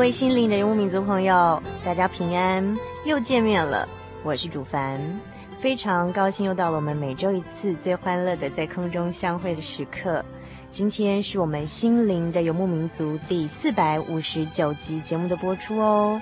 各位心灵的游牧民族朋友，大家平安，又见面了。我是主凡，非常高兴又到了我们每周一次最欢乐的在空中相会的时刻。今天是我们心灵的游牧民族第四百五十九集节目的播出哦。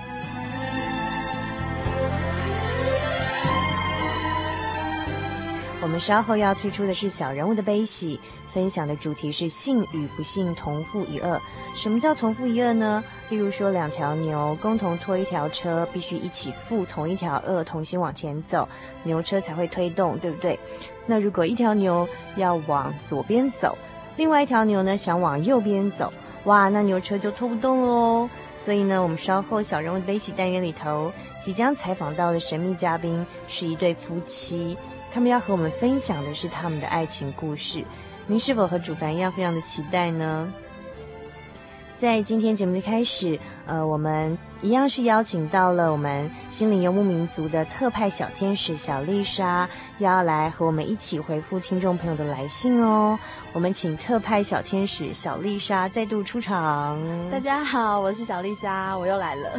我们稍后要推出的是小人物的悲喜，分享的主题是信与不信同负一恶。什么叫同负一恶呢？例如说，两条牛共同拖一条车，必须一起负同一条恶，同心往前走，牛车才会推动，对不对？那如果一条牛要往左边走，另外一条牛呢想往右边走，哇，那牛车就拖不动喽。所以呢，我们稍后小人物悲喜单元里头即将采访到的神秘嘉宾是一对夫妻，他们要和我们分享的是他们的爱情故事。您是否和主凡一样非常的期待呢？在今天节目的开始，呃，我们一样是邀请到了我们心灵游牧民族的特派小天使小丽莎，要来和我们一起回复听众朋友的来信哦。我们请特派小天使小丽莎再度出场。大家好，我是小丽莎，我又来了。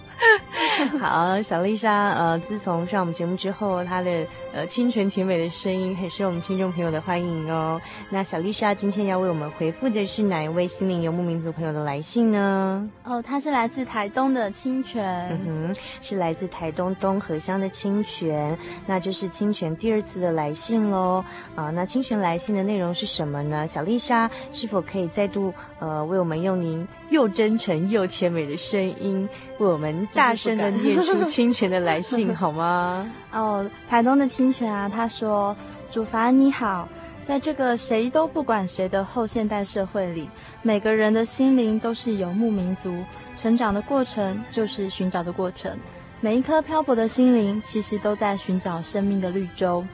好，小丽莎，呃，自从上我们节目之后，她的呃清纯甜美的声音很受我们听众朋友的欢迎哦。那小丽莎今天要为我们回复的是哪一位心灵游牧民族朋友的来信呢？哦，他是来自台东的清泉，嗯哼，是来自台东东河乡的清泉。那这是清泉第二次的来信喽。啊、呃，那清泉来信的内容是什么呢？小丽莎是否可以再度呃为我们用您又真诚又甜美的声音为我们大声的念出清泉的来信 好吗？哦，台东的清泉啊，他说：“主凡你好，在这个谁都不管谁的后现代社会里，每个人的心灵都是游牧民族，成长的过程就是寻找的过程。每一颗漂泊的心灵，其实都在寻找生命的绿洲。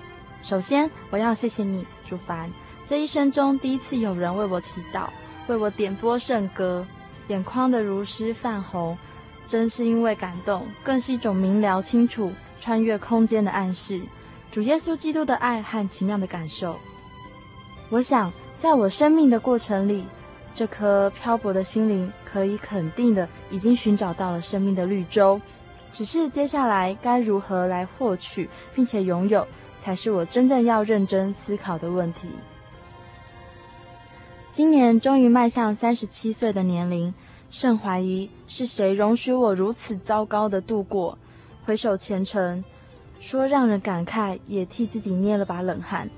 首先，我要谢谢你，主凡，这一生中第一次有人为我祈祷，为我点播圣歌，眼眶的如诗泛红。”真是因为感动，更是一种明了清楚、穿越空间的暗示。主耶稣基督的爱和奇妙的感受。我想，在我生命的过程里，这颗漂泊的心灵可以肯定的已经寻找到了生命的绿洲。只是接下来该如何来获取并且拥有，才是我真正要认真思考的问题。今年终于迈向三十七岁的年龄。甚怀疑是谁容许我如此糟糕的度过。回首前程，说让人感慨，也替自己捏了把冷汗。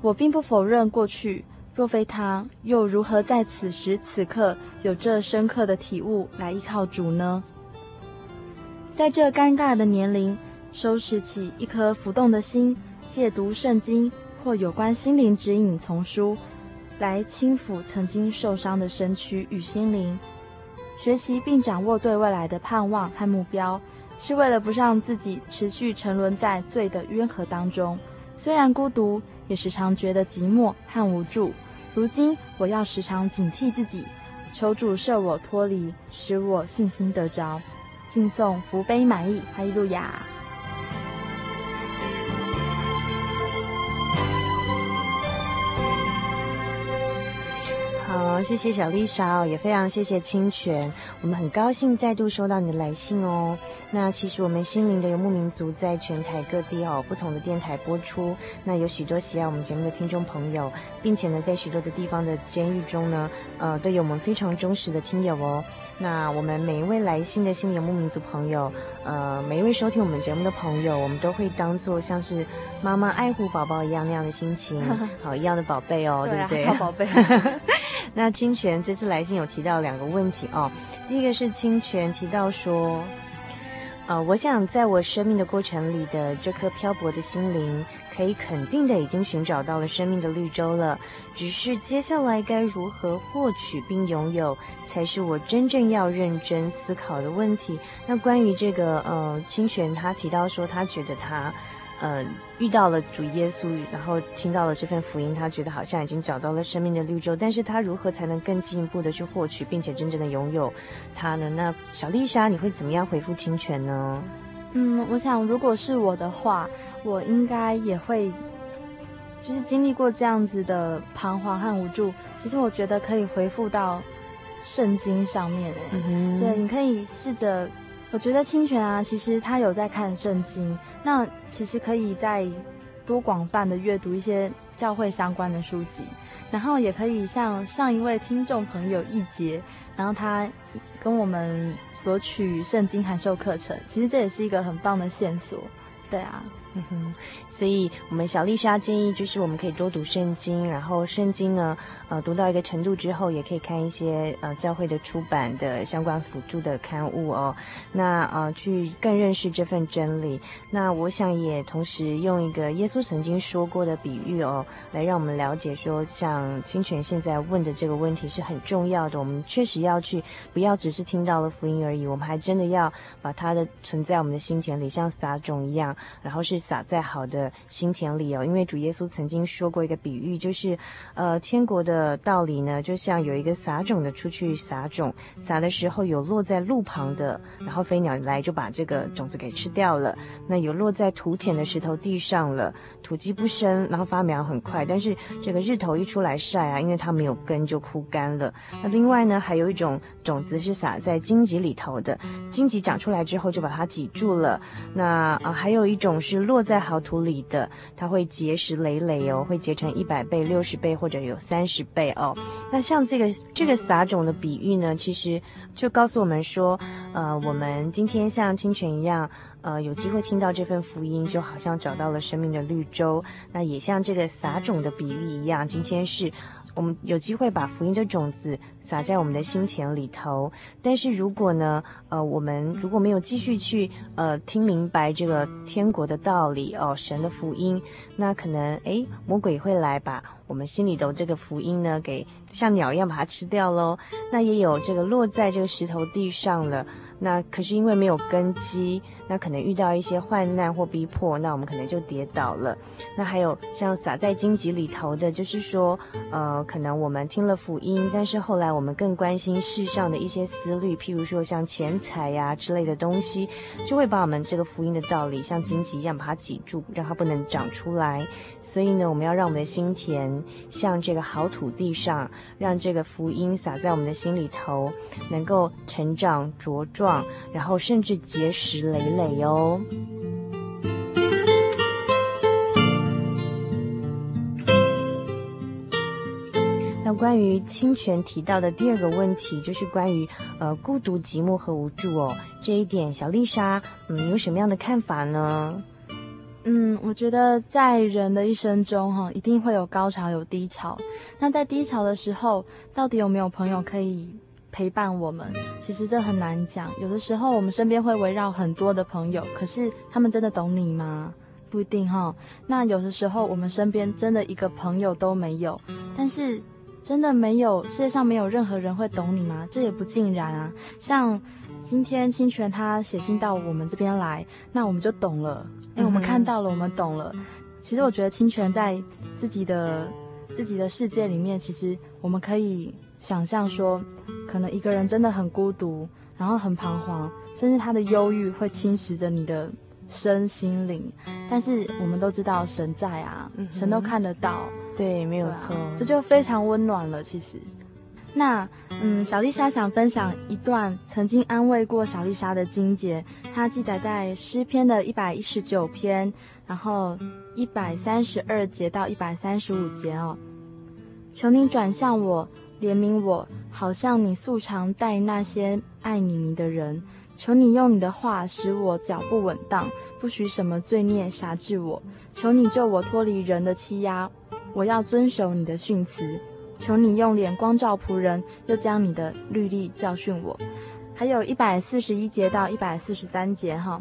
我并不否认过去，若非他，又如何在此时此刻有这深刻的体悟来依靠主呢？在这尴尬的年龄，收拾起一颗浮动的心，借读圣经或有关心灵指引丛书，来轻抚曾经受伤的身躯与心灵。学习并掌握对未来的盼望和目标，是为了不让自己持续沉沦在罪的渊河当中，虽然孤独，也时常觉得寂寞和无助。如今，我要时常警惕自己，求主赦我脱离，使我信心得着。敬送福杯满溢，哈利路亚。好，谢谢小丽莎，也非常谢谢清泉，我们很高兴再度收到你的来信哦。那其实我们心灵的游牧民族在全台各地哦，不同的电台播出。那有许多喜爱我们节目的听众朋友，并且呢，在许多的地方的监狱中呢，呃，都有我们非常忠实的听友哦。那我们每一位来信的心灵游牧民族朋友，呃，每一位收听我们节目的朋友，我们都会当做像是妈妈爱护宝宝一样那样的心情，好，一样的宝贝哦，对，不对？超宝贝。那清泉这次来信有提到两个问题哦，第一个是清泉提到说，呃，我想在我生命的过程里的这颗漂泊的心灵，可以肯定的已经寻找到了生命的绿洲了，只是接下来该如何获取并拥有，才是我真正要认真思考的问题。那关于这个，呃，清泉他提到说，他觉得他。呃，遇到了主耶稣，然后听到了这份福音，他觉得好像已经找到了生命的绿洲。但是他如何才能更进一步的去获取，并且真正的拥有它呢？那小丽莎，你会怎么样回复清泉呢？嗯，我想如果是我的话，我应该也会，就是经历过这样子的彷徨和无助。其实我觉得可以回复到圣经上面，嗯，对，你可以试着。我觉得清泉啊，其实他有在看圣经，那其实可以再多广泛的阅读一些教会相关的书籍，然后也可以像上一位听众朋友一节，然后他跟我们索取圣经函授课程，其实这也是一个很棒的线索，对啊。嗯哼，所以我们小丽莎建议就是我们可以多读圣经，然后圣经呢，呃，读到一个程度之后，也可以看一些呃教会的出版的相关辅助的刊物哦，那呃去更认识这份真理。那我想也同时用一个耶稣曾经说过的比喻哦，来让我们了解说，像清泉现在问的这个问题是很重要的，我们确实要去，不要只是听到了福音而已，我们还真的要把它的存在我们的心田里，像撒种一样，然后是。撒在好的心田里哦，因为主耶稣曾经说过一个比喻，就是，呃，天国的道理呢，就像有一个撒种的出去撒种，撒的时候有落在路旁的，然后飞鸟来就把这个种子给吃掉了。那有落在土浅的石头地上了，土基不深，然后发苗很快，但是这个日头一出来晒啊，因为它没有根就枯干了。那另外呢，还有一种种子是撒在荆棘里头的，荆棘长出来之后就把它挤住了。那啊、还有一种是落。落在好土里的，它会结实累累哦，会结成一百倍、六十倍或者有三十倍哦。那像这个这个撒种的比喻呢，其实就告诉我们说，呃，我们今天像清泉一样，呃，有机会听到这份福音，就好像找到了生命的绿洲。那也像这个撒种的比喻一样，今天是。我们有机会把福音的种子撒在我们的心田里头，但是如果呢，呃，我们如果没有继续去呃听明白这个天国的道理哦，神的福音，那可能诶，魔鬼会来把我们心里的这个福音呢，给像鸟一样把它吃掉喽。那也有这个落在这个石头地上了。那可是因为没有根基，那可能遇到一些患难或逼迫，那我们可能就跌倒了。那还有像撒在荆棘里头的，就是说，呃，可能我们听了福音，但是后来我们更关心世上的一些思虑，譬如说像钱财呀之类的东西，就会把我们这个福音的道理像荆棘一样把它挤住，让它不能长出来。所以呢，我们要让我们的心田像这个好土地上，让这个福音撒在我们的心里头，能够成长茁壮。然后甚至结实累累哦。那关于清泉提到的第二个问题，就是关于呃孤独、寂寞和无助哦，这一点小丽莎嗯有什么样的看法呢？嗯，我觉得在人的一生中哈，一定会有高潮有低潮。那在低潮的时候，到底有没有朋友可以陪伴我们，其实这很难讲。有的时候我们身边会围绕很多的朋友，可是他们真的懂你吗？不一定哈。那有的时候我们身边真的一个朋友都没有，但是真的没有，世界上没有任何人会懂你吗？这也不尽然啊。像今天清泉他写信到我们这边来，那我们就懂了。哎，我们看到了，我们懂了。其实我觉得清泉在自己的自己的世界里面，其实我们可以想象说，可能一个人真的很孤独，然后很彷徨，甚至他的忧郁会侵蚀着你的身心灵。但是我们都知道神在啊，嗯、神都看得到，对，没有错，这就非常温暖了。其实。那，嗯，小丽莎想分享一段曾经安慰过小丽莎的经节，它记载在诗篇的一百一十九篇，然后一百三十二节到一百三十五节哦。求你转向我，怜悯我，好像你素常待那些爱你迷的人。求你用你的话使我脚步稳当，不许什么罪孽辖制我。求你救我脱离人的欺压，我要遵守你的训词。求你用脸光照仆人，又将你的律例教训我。还有一百四十一节到一百四十三节哈，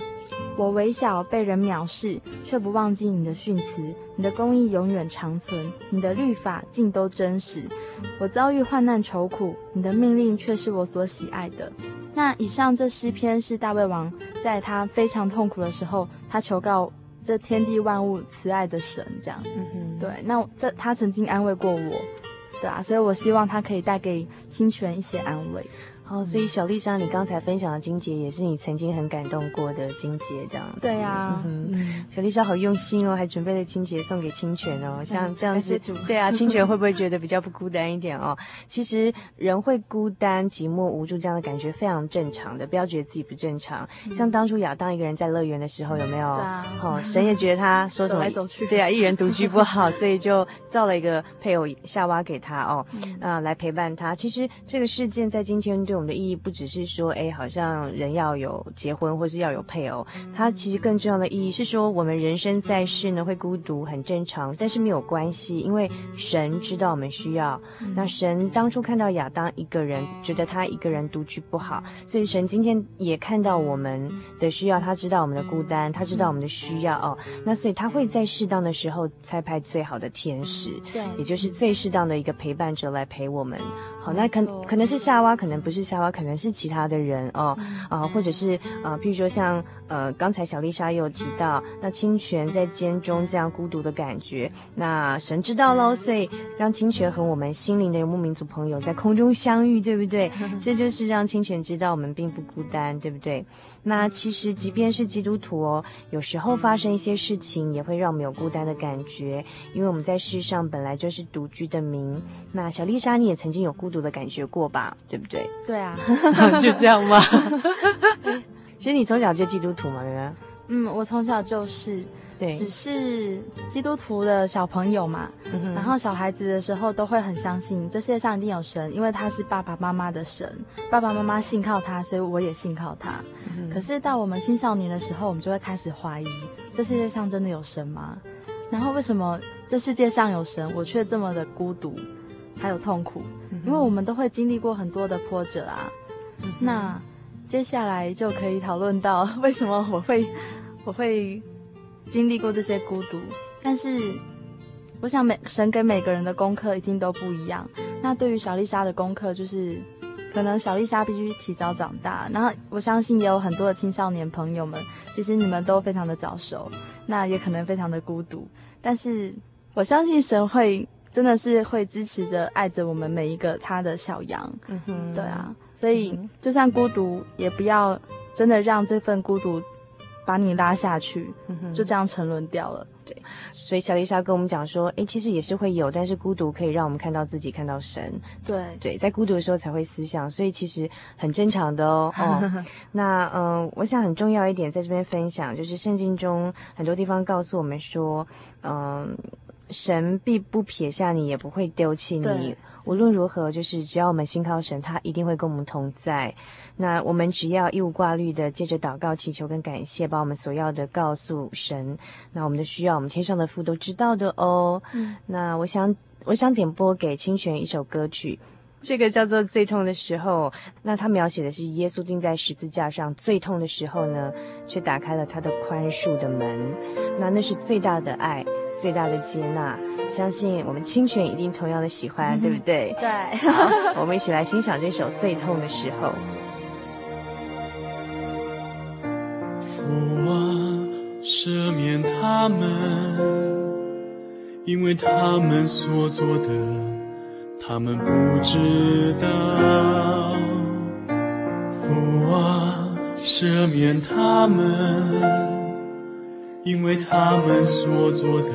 我微小被人藐视，却不忘记你的训词。你的公义永远长存，你的律法尽都真实。我遭遇患难愁苦，你的命令却是我所喜爱的。那以上这诗篇是大卫王在他非常痛苦的时候，他求告这天地万物慈爱的神，这样。嗯哼，对。那这他曾经安慰过我。对啊，所以我希望他可以带给清泉一些安慰。哦，所以小丽莎，你刚才分享的金姐也是你曾经很感动过的金姐，这样。对啊，嗯哼，小丽莎好用心哦，还准备了金姐送给清泉哦，像这样子，对啊，清泉会不会觉得比较不孤单一点哦？其实人会孤单、寂寞、无助这样的感觉非常正常的，不要觉得自己不正常。像当初亚当一个人在乐园的时候，有没有？哦，神也觉得他说什么？走来走去。对啊，一人独居不好，所以就造了一个配偶夏娃给他哦，啊，来陪伴他。其实这个事件在今天对。我们的意义不只是说，哎，好像人要有结婚或是要有配偶，它其实更重要的意义是说，我们人生在世呢会孤独，很正常，但是没有关系，因为神知道我们需要。那神当初看到亚当一个人，觉得他一个人独居不好，所以神今天也看到我们的需要，他知道我们的孤单，他知道我们的需要哦。那所以他会在适当的时候差派最好的天使，对，也就是最适当的一个陪伴者来陪我们。好，那可可能是夏娃，可能不是夏娃，可能是其他的人哦，啊、呃，或者是啊、呃，譬如说像呃，刚才小丽莎也有提到，那清泉在监中这样孤独的感觉，那神知道喽，所以让清泉和我们心灵的游牧民族朋友在空中相遇，对不对？这就是让清泉知道我们并不孤单，对不对？那其实即便是基督徒哦，有时候发生一些事情，也会让我们有孤单的感觉，因为我们在世上本来就是独居的民。那小丽莎，你也曾经有孤独的感觉过吧？对不对？对啊，就这样吗？其实你从小就基督徒吗？对吧？嗯，我从小就是。对，只是基督徒的小朋友嘛，嗯、然后小孩子的时候都会很相信这世界上一定有神，因为他是爸爸妈妈的神，爸爸妈妈信靠他，所以我也信靠他。嗯、可是到我们青少年的时候，我们就会开始怀疑，这世界上真的有神吗？然后为什么这世界上有神，我却这么的孤独，还有痛苦？嗯、因为我们都会经历过很多的波折啊。嗯、那接下来就可以讨论到为什么我会，我会。经历过这些孤独，但是我想每神给每个人的功课一定都不一样。那对于小丽莎的功课，就是可能小丽莎必须提早长大。然后我相信也有很多的青少年朋友们，其实你们都非常的早熟，那也可能非常的孤独。但是我相信神会真的是会支持着、爱着我们每一个他的小羊。嗯哼，对啊，所以就算孤独，也不要真的让这份孤独。把你拉下去，就这样沉沦掉了。对，所以小丽莎跟我们讲说，诶，其实也是会有，但是孤独可以让我们看到自己，看到神。对对，在孤独的时候才会思想，所以其实很正常的哦。哦，那嗯、呃，我想很重要一点在这边分享，就是圣经中很多地方告诉我们说，嗯、呃，神必不撇下你，也不会丢弃你。无论如何，就是只要我们信靠神，他一定会跟我们同在。那我们只要一无挂虑的借着祷告、祈求跟感谢，把我们所要的告诉神。那我们的需要，我们天上的父都知道的哦。嗯。那我想，我想点播给清泉一首歌曲，这个叫做《最痛的时候》。那他描写的是耶稣钉在十字架上最痛的时候呢，却打开了他的宽恕的门。那那是最大的爱，最大的接纳。相信我们清泉一定同样的喜欢，嗯、对不对？对。我们一起来欣赏这首《最痛的时候》。父啊，赦免他们，因为他们所做的，他们不知道。父啊，赦免他们，因为他们所做的，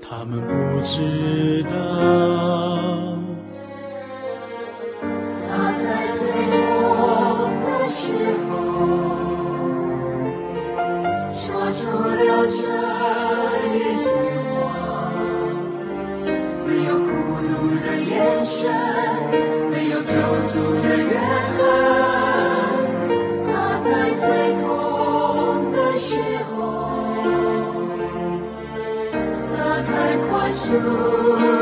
他们不知道。身没有九族的怨恨他在最痛的时候打开宽恕。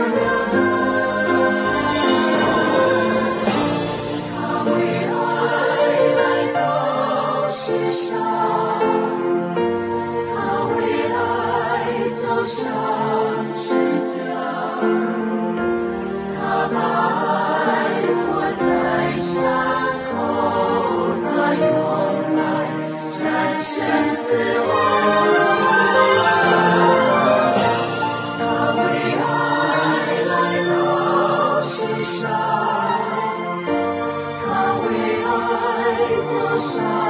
us.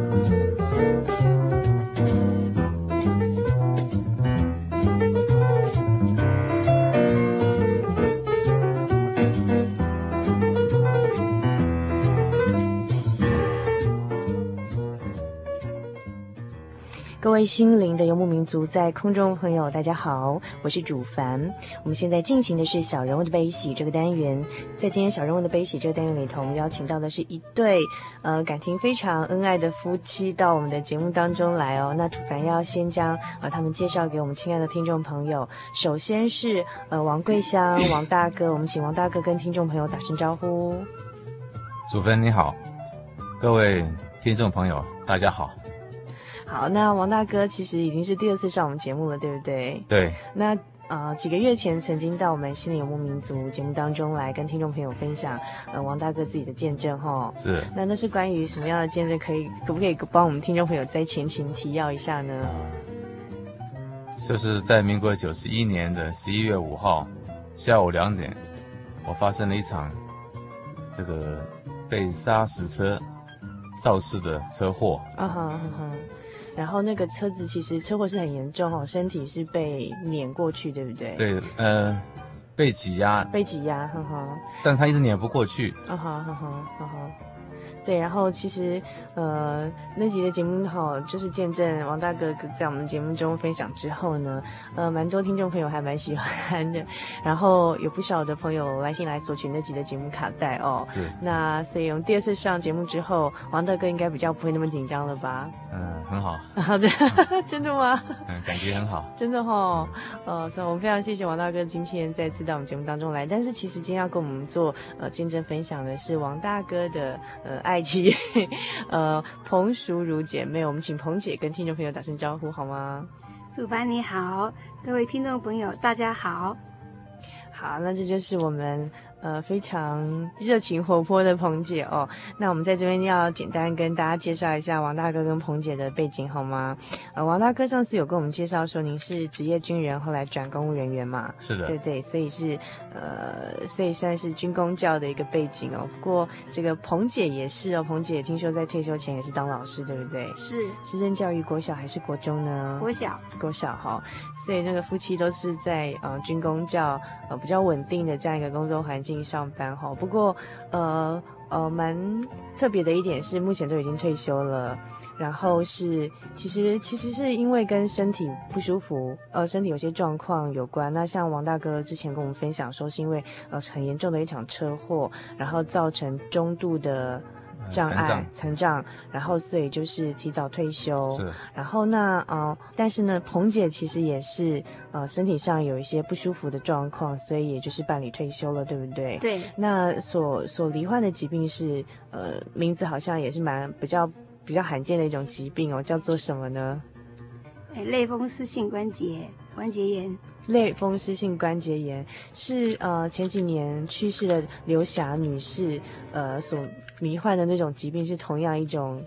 各位心灵的游牧民族，在空中朋友，大家好，我是主凡。我们现在进行的是小人物的悲喜这个单元。在今天小人物的悲喜这个单元里头，我们邀请到的是一对呃感情非常恩爱的夫妻到我们的节目当中来哦。那主凡要先将呃他们介绍给我们亲爱的听众朋友。首先是呃王桂香王大哥，我们请王大哥跟听众朋友打声招呼。主凡你好，各位听众朋友大家好。好，那王大哥其实已经是第二次上我们节目了，对不对？对。那呃，几个月前曾经到我们心灵游牧民族节目当中来跟听众朋友分享，呃，王大哥自己的见证哈。是。那那是关于什么样的见证？可以可不可以帮我们听众朋友再前情提要一下呢？就是在民国九十一年的十一月五号下午两点，我发生了一场这个被砂石车肇事的车祸。啊哈啊哈。然后那个车子其实车祸是很严重哦，身体是被碾过去，对不对？对，呃，被挤压。被挤压，呵呵。但他一直碾不过去。啊哈，哈哈，哈哈。对，然后其实，呃，那集的节目哈，就是见证王大哥在我们节目中分享之后呢，呃，蛮多听众朋友还蛮喜欢的，然后有不少的朋友来信来索取那集的节目卡带哦。是。那所以我们第二次上节目之后，王大哥应该比较不会那么紧张了吧？嗯，很好。好的，真的吗？嗯，感觉很好。真的哈、哦，呃，所以我们非常谢谢王大哥今天再次到我们节目当中来。但是其实今天要跟我们做呃见证分享的是王大哥的呃。爱妻，呃，彭淑如姐妹，我们请彭姐跟听众朋友打声招呼好吗？主班你好，各位听众朋友大家好。好，那这就是我们。呃，非常热情活泼的彭姐哦。那我们在这边要简单跟大家介绍一下王大哥跟彭姐的背景好吗？呃，王大哥上次有跟我们介绍说您是职业军人，后来转公务人员嘛？是的，对对，所以是呃，所以算是军公教的一个背景哦。不过这个彭姐也是哦，彭姐听说在退休前也是当老师，对不对？是，是任教育国小还是国中呢？国小，国小哈。所以那个夫妻都是在呃军公教呃比较稳定的这样一个工作环境。上班哈，不过呃，呃蛮特别的一点是，目前都已经退休了。然后是，其实其实是因为跟身体不舒服，呃，身体有些状况有关。那像王大哥之前跟我们分享说，是因为呃很严重的一场车祸，然后造成中度的障碍、残障，然后所以就是提早退休。是。然后那呃，但是呢，彭姐其实也是呃身体上有一些不舒服的状况，所以也就是办理退休了，对不对？对。那所所罹患的疾病是呃名字好像也是蛮比较。比较罕见的一种疾病哦，叫做什么呢？哎，类风湿性关节关节炎。类风湿性关节炎是呃前几年去世的刘霞女士呃所罹患的那种疾病，是同样一种。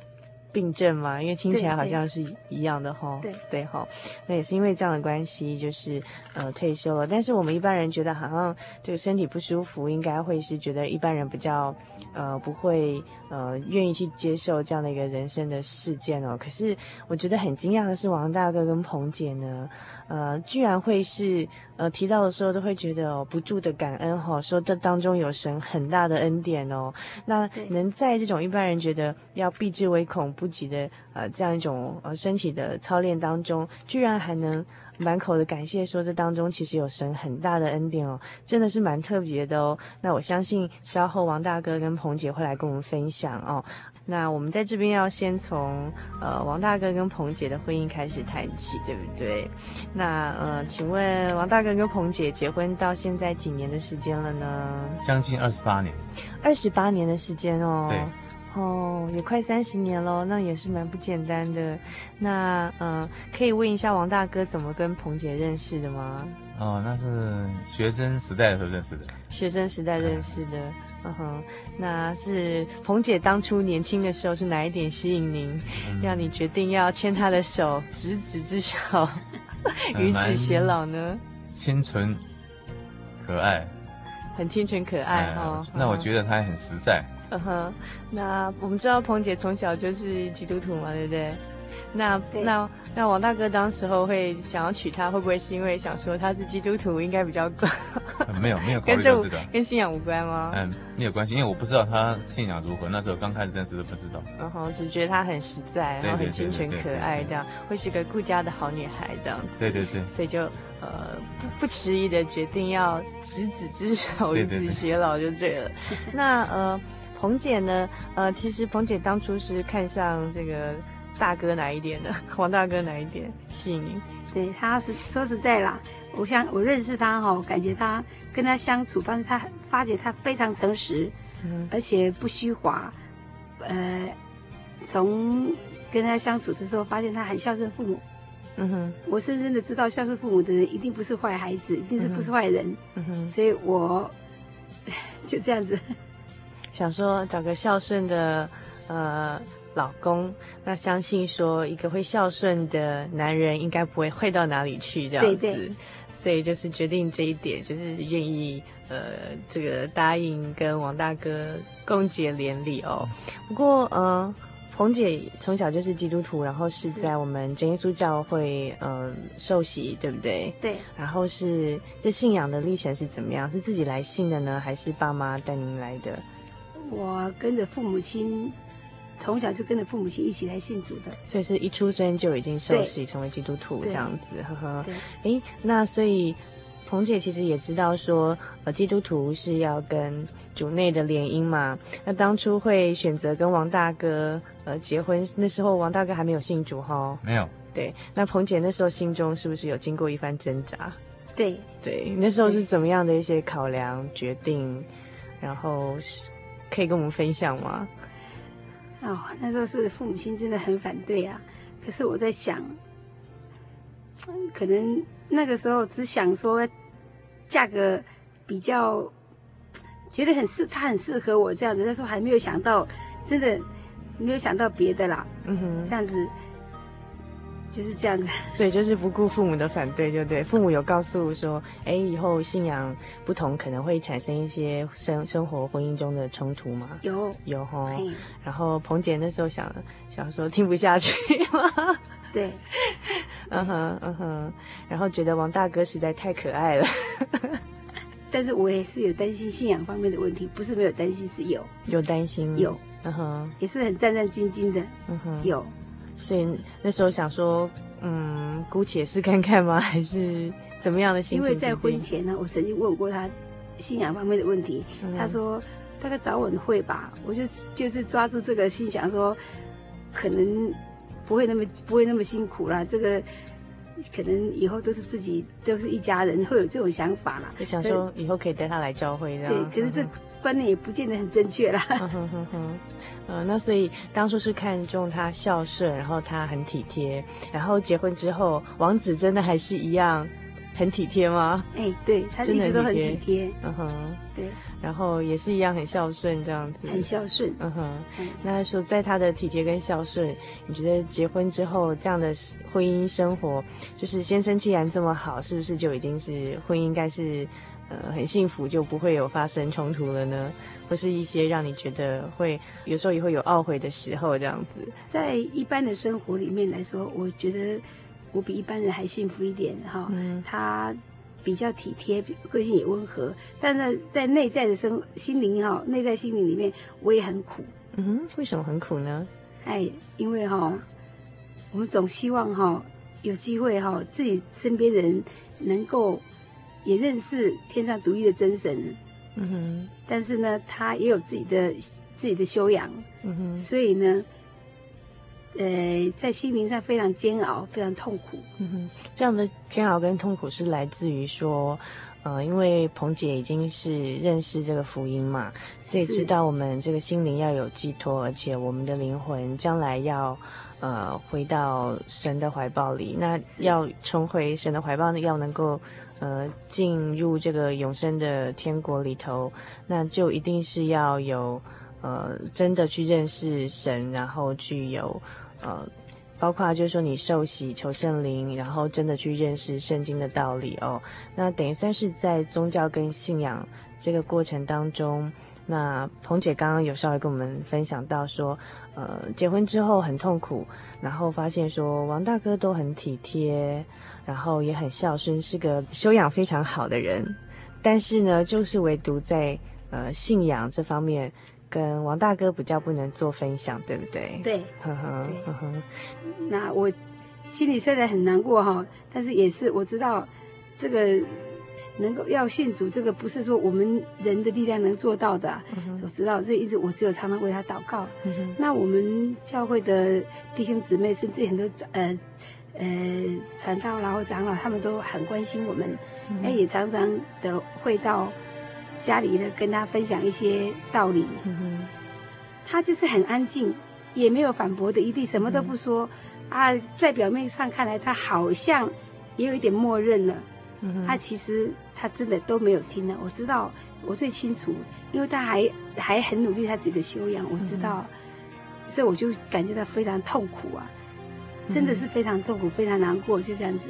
病症吗，因为听起来好像是一样的哈。对对哈，那也是因为这样的关系，就是呃退休了。但是我们一般人觉得好像这个身体不舒服，应该会是觉得一般人比较呃不会呃愿意去接受这样的一个人生的事件哦。可是我觉得很惊讶的是，王大哥跟彭姐呢。呃，居然会是呃提到的时候都会觉得哦不住的感恩哈、哦，说这当中有神很大的恩典哦。那能在这种一般人觉得要避之唯恐不及的呃这样一种呃身体的操练当中，居然还能满口的感谢，说这当中其实有神很大的恩典哦，真的是蛮特别的哦。那我相信稍后王大哥跟彭姐会来跟我们分享哦。那我们在这边要先从呃王大哥跟彭姐的婚姻开始谈起，对不对？那呃，请问王大哥跟彭姐结婚到现在几年的时间了呢？将近二十八年。二十八年的时间哦。对。哦，也快三十年喽，那也是蛮不简单的。那呃，可以问一下王大哥怎么跟彭姐认识的吗？哦，那是学生时代的时候认识的。学生时代认识的，嗯哼，那是彭姐当初年轻的时候是哪一点吸引您，嗯、让你决定要牵她的手，执子之手，与子偕老呢？清纯可爱，很清纯可爱哈。那我觉得她很实在。嗯哼，那我们知道彭姐从小就是基督徒嘛，对不对？那那那王大哥当时候会想要娶她，会不会是因为想说她是基督徒，应该比较乖？没有没有考虑到这个，跟信仰无关吗？嗯，没有关系，因为我不知道她信仰如何，那时候刚开始认识都不知道。然后只觉得她很实在，然后很清纯可爱，这样会是个顾家的好女孩，这样子。对对对。所以就呃不不迟疑的决定要执子之手，与子偕老就对了。对对对那呃彭姐呢？呃其实彭姐当初是看上这个。大哥哪一点的？王大哥哪一点吸引你？对，他是说实在啦，我想我认识他哈、哦，感觉他跟他相处，发现他发觉他非常诚实，嗯，而且不虚华。呃，从跟他相处的时候，发现他很孝顺父母。嗯哼，我深深的知道孝顺父母的人一定不是坏孩子，一定是不是坏人。嗯哼，所以我 就这样子 想说找个孝顺的呃。老公，那相信说一个会孝顺的男人应该不会坏到哪里去这样子，对对，所以就是决定这一点，就是愿意呃这个答应跟王大哥共结连理哦。不过呃，彭姐从小就是基督徒，然后是在我们真耶稣教会呃受洗，对不对？对。然后是这信仰的历程是怎么样？是自己来信的呢，还是爸妈带您来的？我跟着父母亲。从小就跟着父母亲一起来信主的，所以是一出生就已经受洗成为基督徒这样子，呵呵。哎，那所以彭姐其实也知道说，呃，基督徒是要跟主内的联姻嘛。那当初会选择跟王大哥呃结婚，那时候王大哥还没有信主哈？没有。对，那彭姐那时候心中是不是有经过一番挣扎？对对，那时候是怎么样的一些考量决定？然后可以跟我们分享吗？哦，那时候是父母亲真的很反对啊。可是我在想，可能那个时候只想说，价格比较觉得很适，他很适合我这样子。那时候还没有想到，真的没有想到别的啦。嗯哼，这样子。就是这样子，所以就是不顾父母的反对，就对。父母有告诉说，哎，以后信仰不同可能会产生一些生生活婚姻中的冲突吗？有有哈。然后彭姐那时候想想说听不下去了？对，嗯哼嗯哼。然后觉得王大哥实在太可爱了。但是我也是有担心信仰方面的问题，不是没有担心，是有有担心，有，嗯哼，也是很战战兢兢的，嗯哼，有。所以那时候想说，嗯，姑且试看看吗？还是怎么样的心情？因为在婚前呢，我曾经问过他信仰方面的问题，嗯、他说大概早晚会吧。我就就是抓住这个心想说，可能不会那么不会那么辛苦啦。这个。可能以后都是自己都是一家人，会有这种想法啦。就想说以后可以带他来教会这样。对，可是这观念也不见得很正确啦。嗯哼哼哼，呃，那所以当初是看中他孝顺，然后他很体贴，然后结婚之后，王子真的还是一样很体贴吗？哎，对，他一直都很体贴。嗯哼，对。然后也是一样很孝顺这样子，很孝顺。嗯哼，那说在他的体贴跟孝顺，你觉得结婚之后这样的婚姻生活，就是先生既然这么好，是不是就已经是婚姻应该是呃很幸福，就不会有发生冲突了呢？或是一些让你觉得会有时候也会有懊悔的时候这样子？在一般的生活里面来说，我觉得我比一般人还幸福一点哈。嗯，他。比较体贴，个性也温和，但是在内在的生心灵哈、哦，内在心灵里面我也很苦。嗯哼，为什么很苦呢？哎，因为哈、哦，我们总希望哈、哦、有机会哈、哦，自己身边人能够也认识天上独一的真神。嗯哼，但是呢，他也有自己的自己的修养。嗯哼，所以呢。呃，在心灵上非常煎熬，非常痛苦。嗯哼，这样的煎熬跟痛苦是来自于说，呃，因为彭姐已经是认识这个福音嘛，所以知道我们这个心灵要有寄托，而且我们的灵魂将来要呃回到神的怀抱里。那要重回神的怀抱，要能够呃进入这个永生的天国里头，那就一定是要有呃真的去认识神，然后具有。呃，包括就是说你受洗求圣灵，然后真的去认识圣经的道理哦。那等于算是在宗教跟信仰这个过程当中，那彭姐刚刚有稍微跟我们分享到说，呃，结婚之后很痛苦，然后发现说王大哥都很体贴，然后也很孝顺，是个修养非常好的人，但是呢，就是唯独在呃信仰这方面。跟王大哥比较不能做分享，对不对？对，呵呵呵呵。那我心里虽然很难过哈，但是也是我知道，这个能够要信主，这个不是说我们人的力量能做到的。嗯、我知道，所以一直我只有常常为他祷告。嗯、那我们教会的弟兄姊妹，甚至很多呃呃传道然后长老，他们都很关心我们，哎、嗯，也常常的会到。家里呢，跟他分享一些道理，嗯、他就是很安静，也没有反驳的余地，什么都不说。嗯、啊，在表面上看来，他好像也有一点默认了。嗯、他其实他真的都没有听了。我知道，我最清楚，因为他还还很努力他自己的修养，我知道，嗯、所以我就感觉到非常痛苦啊。真的是非常痛苦，非常难过，就这样子。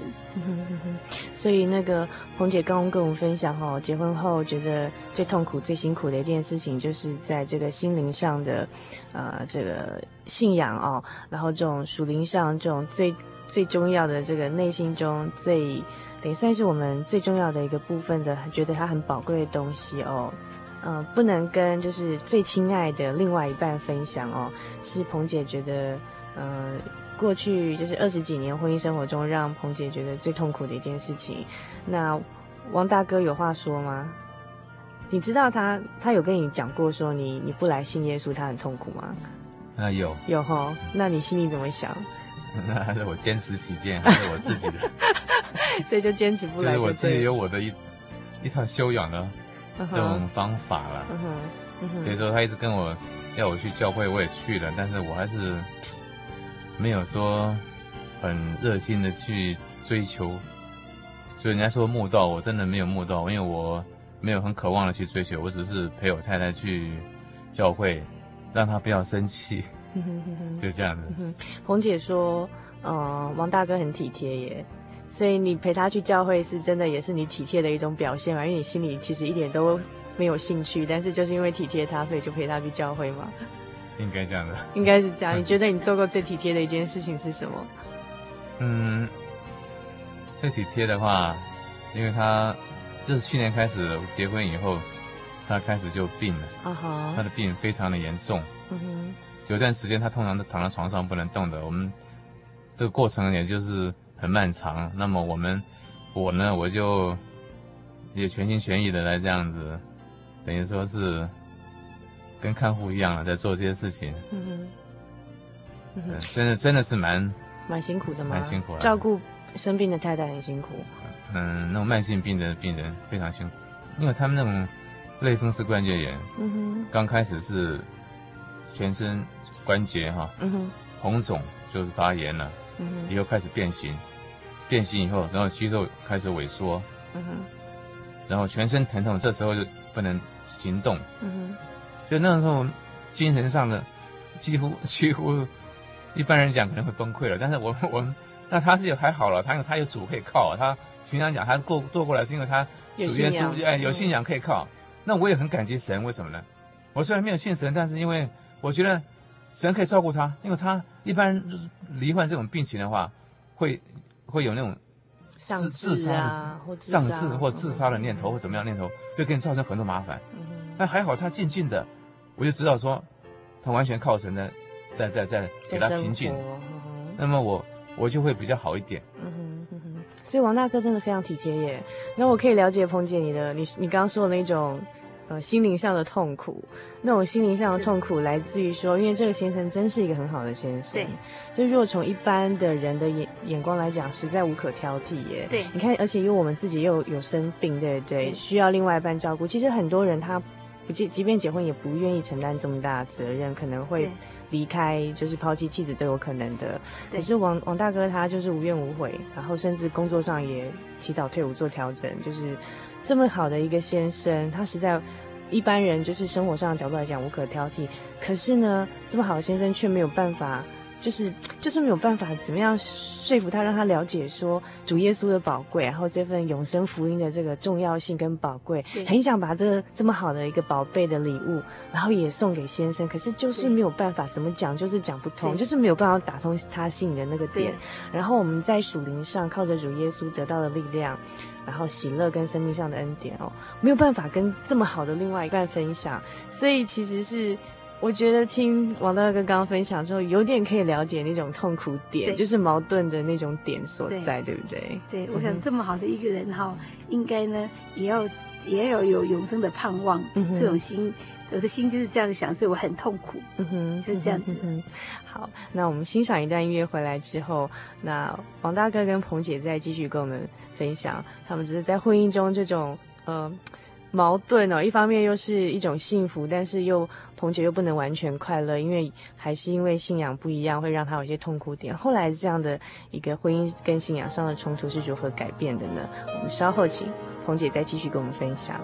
所以那个彭姐刚刚跟我们分享哦，结婚后觉得最痛苦、最辛苦的一件事情，就是在这个心灵上的，呃，这个信仰哦，然后这种属灵上这种最最重要的这个内心中最，也算是我们最重要的一个部分的，觉得它很宝贵的东西哦，嗯、不能跟就是最亲爱的另外一半分享哦，是彭姐觉得，呃。过去就是二十几年婚姻生活中，让彭姐觉得最痛苦的一件事情。那王大哥有话说吗？你知道他他有跟你讲过说你你不来信耶稣，他很痛苦吗？啊，有有哈。那你心里怎么想？那还是我坚持己见，还是我自己的？所以就坚持不来。就是我自己有我的一一套修养的这种方法了。Uh huh. uh huh. 所以说他一直跟我要我去教会，我也去了，但是我还是。没有说很热心的去追求，所以人家说慕道，我真的没有慕道，因为我没有很渴望的去追求，我只是陪我太太去教会，让她不要生气，就这样子。红姐说，呃，王大哥很体贴耶，所以你陪他去教会是真的，也是你体贴的一种表现嘛？因为你心里其实一点都没有兴趣，但是就是因为体贴他，所以就陪他去教会嘛。应该这样的，应该是这样。你觉得你做过最体贴的一件事情是什么？嗯，最体贴的话，因为他就是去年开始结婚以后，他开始就病了。啊哈，他的病非常的严重。嗯哼，有段时间他通常都躺在床上不能动的。我们这个过程也就是很漫长。那么我们，我呢，我就也全心全意的来这样子，等于说是跟看护一样了，在做这些事情。嗯哼，嗯哼，真的真的是蛮蛮辛苦的嘛？蛮辛苦的，照顾生病的太太很辛苦。嗯，那种慢性病的病人非常辛苦，因为他们那种类风湿关节炎，嗯哼，刚开始是全身关节哈，嗯哼，红肿就是发炎了，嗯哼，以后开始变形，变形以后，然后肌肉开始萎缩，嗯哼，然后全身疼痛，这时候就不能行动，嗯哼，所以那时候精神上的几乎 几乎一般人讲可能会崩溃了，但是我 我那他是还好了，他有他有主可以靠啊，他。平常讲，他过做过来是因为他主耶稣，哎，有信仰可以靠。那我也很感激神，为什么呢？我虽然没有信神，但是因为我觉得神可以照顾他，因为他一般就是罹患这种病情的话，会会有那种自自杀啊，或丧志或自杀的念头或怎么样念头，会给你造成很多麻烦。但还好他静静的，我就知道说他完全靠神呢，在在在给他平静。那么我我就会比较好一点。嗯哼嗯哼所以王大哥真的非常体贴耶。那我可以了解彭姐你的，你你刚刚说的那种，呃，心灵上的痛苦。那种心灵上的痛苦来自于说，因为这个先生真是一个很好的先生。对。就如果从一般的人的眼眼光来讲，实在无可挑剔耶。对。你看，而且因为我们自己又有生病，对对，需要另外一半照顾。其实很多人他不即即便结婚，也不愿意承担这么大的责任，可能会。离开就是抛弃妻子都有可能的，可是王王大哥他就是无怨无悔，然后甚至工作上也提早退伍做调整，就是这么好的一个先生，他实在一般人就是生活上的角度来讲无可挑剔，可是呢，这么好的先生却没有办法。就是 就是没有办法怎么样说服他，让他了解说主耶稣的宝贵，然后这份永生福音的这个重要性跟宝贵，很想把这个这么好的一个宝贝的礼物，然后也送给先生，可是就是没有办法怎么讲，就是讲不通，就是没有办法打通他心里的那个点。然后我们在属灵上靠着主耶稣得到的力量，然后喜乐跟生命上的恩典哦，没有办法跟这么好的另外一半分享，所以其实是。我觉得听王大哥刚刚分享之后，有点可以了解那种痛苦点，就是矛盾的那种点所在，对，对不对？对，我想这么好的一个人哈，应该呢也要也要有永生的盼望，嗯、这种心，我的心就是这样想，所以我很痛苦，嗯哼，就是这样子。嗯、好，那我们欣赏一段音乐回来之后，那王大哥跟彭姐再继续跟我们分享，他们只是在婚姻中这种呃。矛盾哦，一方面又是一种幸福，但是又彭姐又不能完全快乐，因为还是因为信仰不一样，会让她有些痛苦点。后来这样的一个婚姻跟信仰上的冲突是如何改变的呢？我们稍后请彭姐再继续跟我们分享。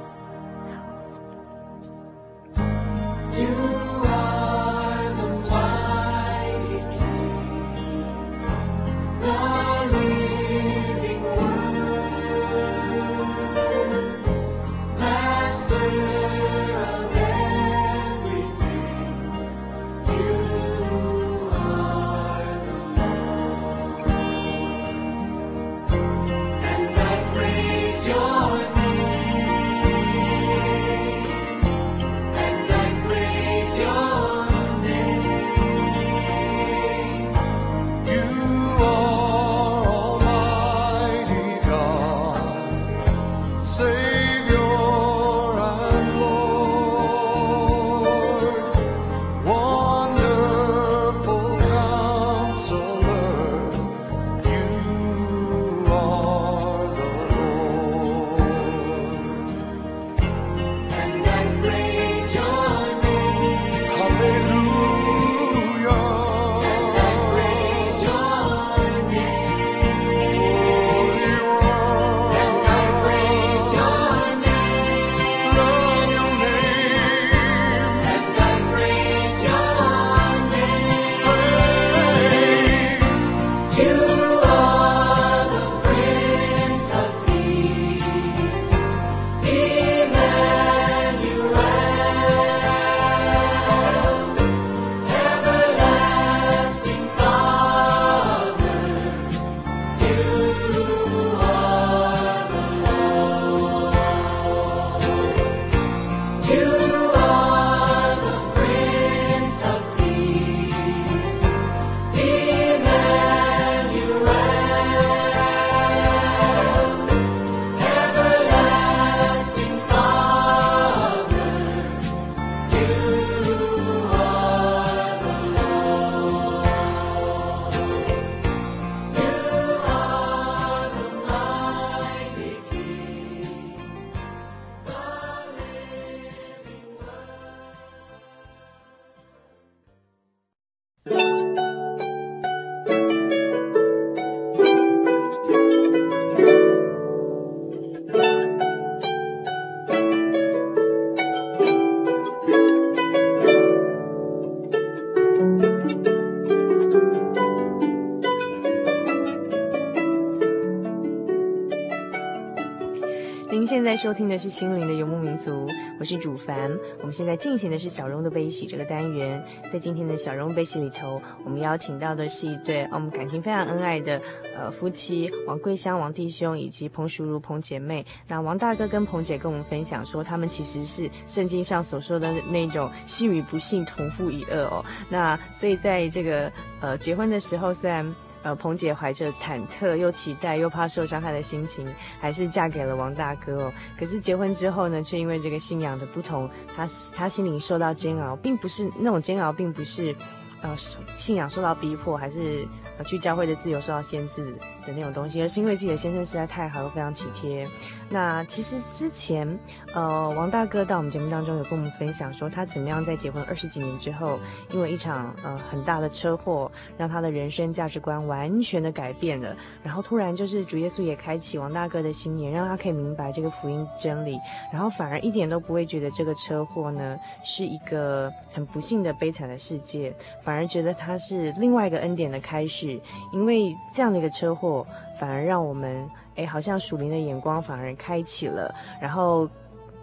在收听的是《心灵的游牧民族》，我是主凡。我们现在进行的是小人物的悲喜这个单元。在今天的小人物悲喜里头，我们邀请到的是一对我们感情非常恩爱的呃夫妻，王桂香王弟兄以及彭淑如彭姐妹。那王大哥跟彭姐跟我们分享说，他们其实是圣经上所说的那种信与不信同父一轭哦。那所以在这个呃结婚的时候，虽然。呃，彭姐怀着忐忑又期待又怕受伤害的心情，还是嫁给了王大哥哦。可是结婚之后呢，却因为这个信仰的不同，她她心灵受到煎熬，并不是那种煎熬，并不是呃信仰受到逼迫，还是去教会的自由受到限制的那种东西，而是因为自己的先生实在太好又非常体贴。那其实之前，呃，王大哥到我们节目当中有跟我们分享说，他怎么样在结婚二十几年之后，因为一场呃很大的车祸，让他的人生价值观完全的改变了。然后突然就是主耶稣也开启王大哥的心眼，让他可以明白这个福音真理，然后反而一点都不会觉得这个车祸呢是一个很不幸的悲惨的世界，反而觉得它是另外一个恩典的开始，因为这样的一个车祸反而让我们。哎，好像属灵的眼光反而开启了，然后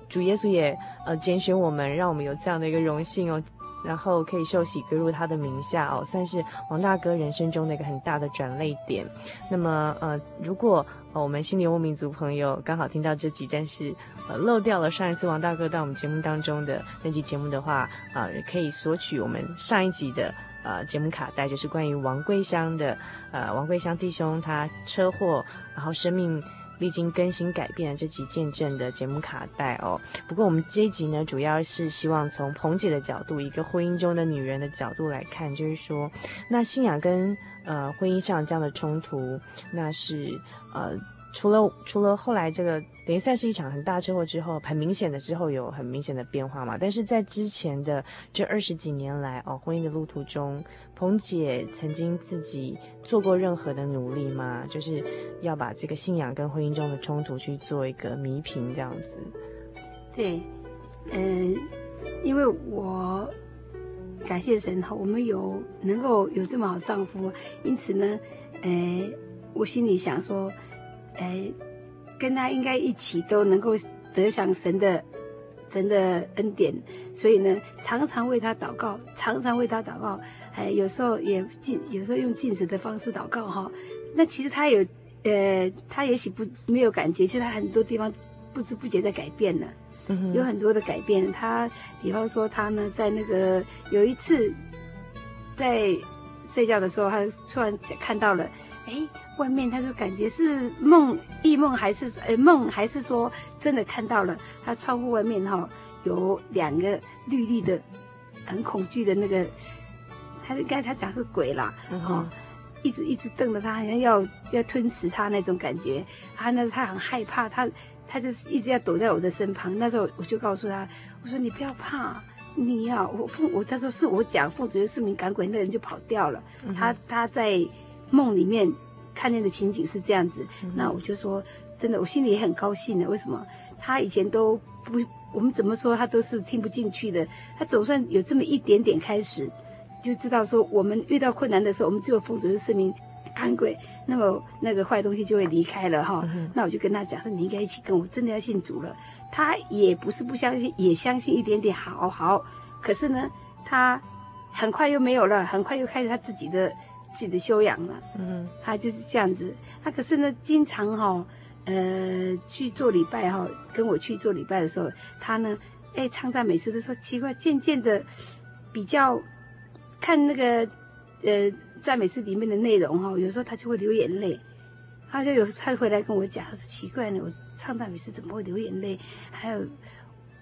主耶稣也呃拣选我们，让我们有这样的一个荣幸哦，然后可以受洗归入他的名下哦，算是王大哥人生中的一个很大的转捩点。那么呃，如果、呃、我们心灵游牧民族朋友刚好听到这集，但是呃漏掉了上一次王大哥到我们节目当中的那集节目的话啊、呃，可以索取我们上一集的。呃，节目卡带就是关于王桂香的，呃，王桂香弟兄他车祸，然后生命历经更新改变的这集见证的节目卡带哦。不过我们这一集呢，主要是希望从彭姐的角度，一个婚姻中的女人的角度来看，就是说，那信仰跟呃婚姻上这样的冲突，那是呃。除了除了后来这个等于算是一场很大车祸之后，很明显的之后有很明显的变化嘛。但是在之前的这二十几年来哦，婚姻的路途中，彭姐曾经自己做过任何的努力吗？就是要把这个信仰跟婚姻中的冲突去做一个弥平，这样子。对，嗯、因为我感谢神哈，我们有能够有这么好丈夫，因此呢，呃，我心里想说。哎，跟他应该一起都能够得享神的神的恩典，所以呢，常常为他祷告，常常为他祷告。哎，有时候也进，有时候用进食的方式祷告哈。那其实他有，呃，他也许不没有感觉，其实他很多地方不知不觉在改变了，嗯，有很多的改变。他比方说，他呢，在那个有一次在睡觉的时候，他突然看到了。哎，外面他就感觉是梦，异梦还是呃梦，还是说真的看到了？他窗户外面哈、哦、有两个绿绿的，很恐惧的那个，他应该他讲是鬼啦，哦，一直一直瞪着他，好像要要吞噬他那种感觉。他那他很害怕，他他就是一直要躲在我的身旁。那时候我就告诉他，我说你不要怕，你要我父我他说是我讲父主耶稣名赶鬼，那人就跑掉了。嗯、他他在。梦里面看见的情景是这样子，嗯、那我就说，真的，我心里也很高兴的。为什么？他以前都不，我们怎么说，他都是听不进去的。他总算有这么一点点开始，就知道说，我们遇到困难的时候，我们只有奉主的圣名赶鬼，那么那个坏东西就会离开了哈。嗯、那我就跟他讲说，你应该一起跟我，真的要信主了。他也不是不相信，也相信一点点，好好。可是呢，他很快又没有了，很快又开始他自己的。自己的修养了，嗯，他就是这样子。他可是呢，经常哈、哦，呃，去做礼拜哈、哦，跟我去做礼拜的时候，他呢，哎，唱赞美诗的时候，奇怪，渐渐的比较看那个呃赞美诗里面的内容哈、哦，有时候他就会流眼泪。他就有他回来跟我讲，他说奇怪呢，我唱赞美诗怎么会流眼泪？还有，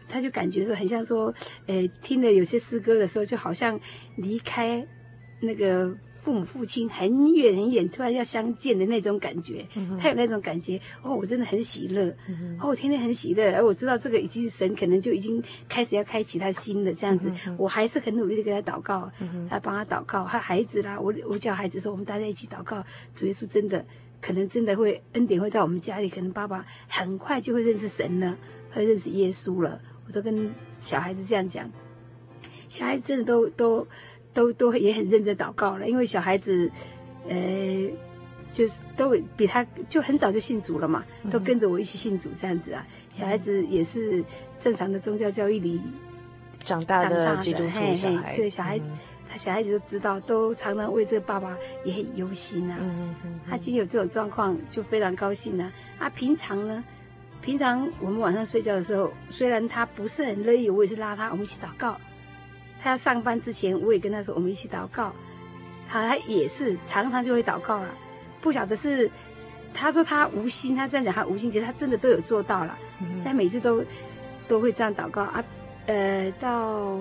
他就感觉说很像说，呃，听了有些诗歌的时候，就好像离开那个。父母父亲很远很远，突然要相见的那种感觉，嗯、他有那种感觉哦，我真的很喜乐，嗯、哦，我天天很喜乐，而我知道这个已经神可能就已经开始要开启他心的这样子，嗯、我还是很努力的给他祷告，嗯、哼。他帮他祷告，他孩子啦，我我叫孩子说，我们大家一起祷告，主耶稣真的可能真的会恩典会到我们家里，可能爸爸很快就会认识神了，会认识耶稣了，我都跟小孩子这样讲，小孩子真的都都。都都也很认真祷告了，因为小孩子，呃，就是都比他就很早就信主了嘛，都跟着我一起信主这样子啊。小孩子也是正常的宗教教育里长大的基督徒小孩，所以小孩他小孩子都知道，都常常为这个爸爸也很忧心啊。他今天有这种状况，就非常高兴啊。啊，平常呢，平常我们晚上睡觉的时候，虽然他不是很乐意，我也是拉他，我们一起祷告。他要上班之前，我也跟他说，我们一起祷告。他也是常常就会祷告了。不晓得是，他说他无心，他这样讲他无心，其实他真的都有做到了。他每次都都会这样祷告啊，呃，到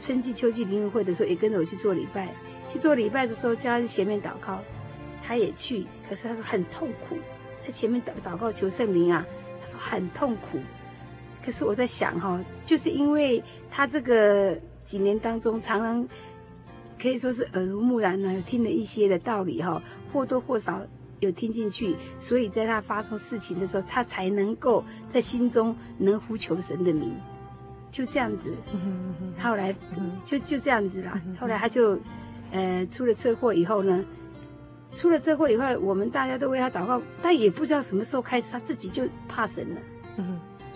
春季、秋季灵恩会的时候，也跟着我去做礼拜。去做礼拜的时候，叫他在前面祷告，他也去。可是他说很痛苦，在前面祷祷告求圣灵啊，他说很痛苦。可是我在想哈，就是因为他这个几年当中，常常。可以说是耳濡目染呢，听了一些的道理哈，或多或少有听进去，所以在他发生事情的时候，他才能够在心中能呼求神的名，就这样子。后来就就这样子啦。后来他就呃出了车祸以后呢，出了车祸以后，我们大家都为他祷告，但也不知道什么时候开始，他自己就怕神了，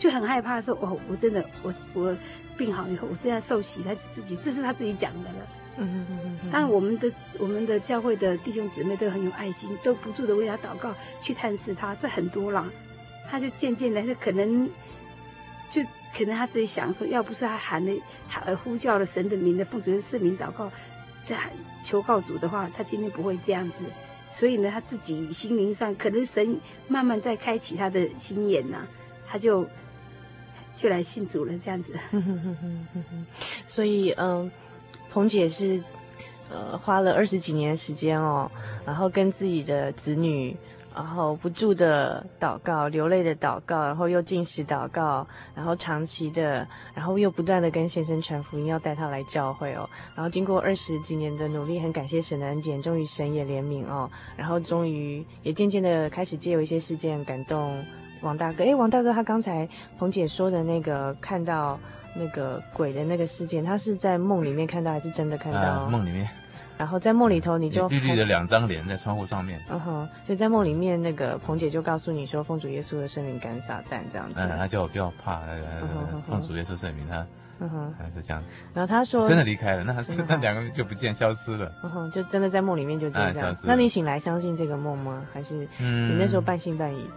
就很害怕说哦，我真的我我病好以后，我这样受洗，他就自己这是他自己讲的了。嗯嗯嗯嗯，但我们的我们的教会的弟兄姊妹都很有爱心，都不住的为他祷告，去探视他，这很多啦。他就渐渐的，就可能就可能他自己想说，要不是他喊了喊呼叫了神的名的奉主的圣名祷告，在求告主的话，他今天不会这样子。所以呢，他自己心灵上可能神慢慢在开启他的心眼呐，他就就来信主了这样子。所以嗯。彭姐是，呃，花了二十几年时间哦，然后跟自己的子女，然后不住的祷告，流泪的祷告，然后又进食祷告，然后长期的，然后又不断的跟先生传福音，要带他来教会哦。然后经过二十几年的努力，很感谢神的恩典，终于神也怜悯哦，然后终于也渐渐的开始借由一些事件感动王大哥。哎，王大哥他刚才彭姐说的那个看到。那个鬼的那个事件，他是在梦里面看到还是真的看到？呃、梦里面。然后在梦里头，你就绿绿的两张脸在窗户上面。嗯哼，所以在梦里面，那个彭姐就告诉你说，奉主耶稣的圣名赶撒旦这样子。嗯，他叫我不要怕，奉主耶稣圣名，他嗯哼，还是这样。然后他说真的离开了，那那两个就不见消失了。嗯哼，就真的在梦里面就这样。消失。那你醒来相信这个梦吗？还是你那时候半信半疑？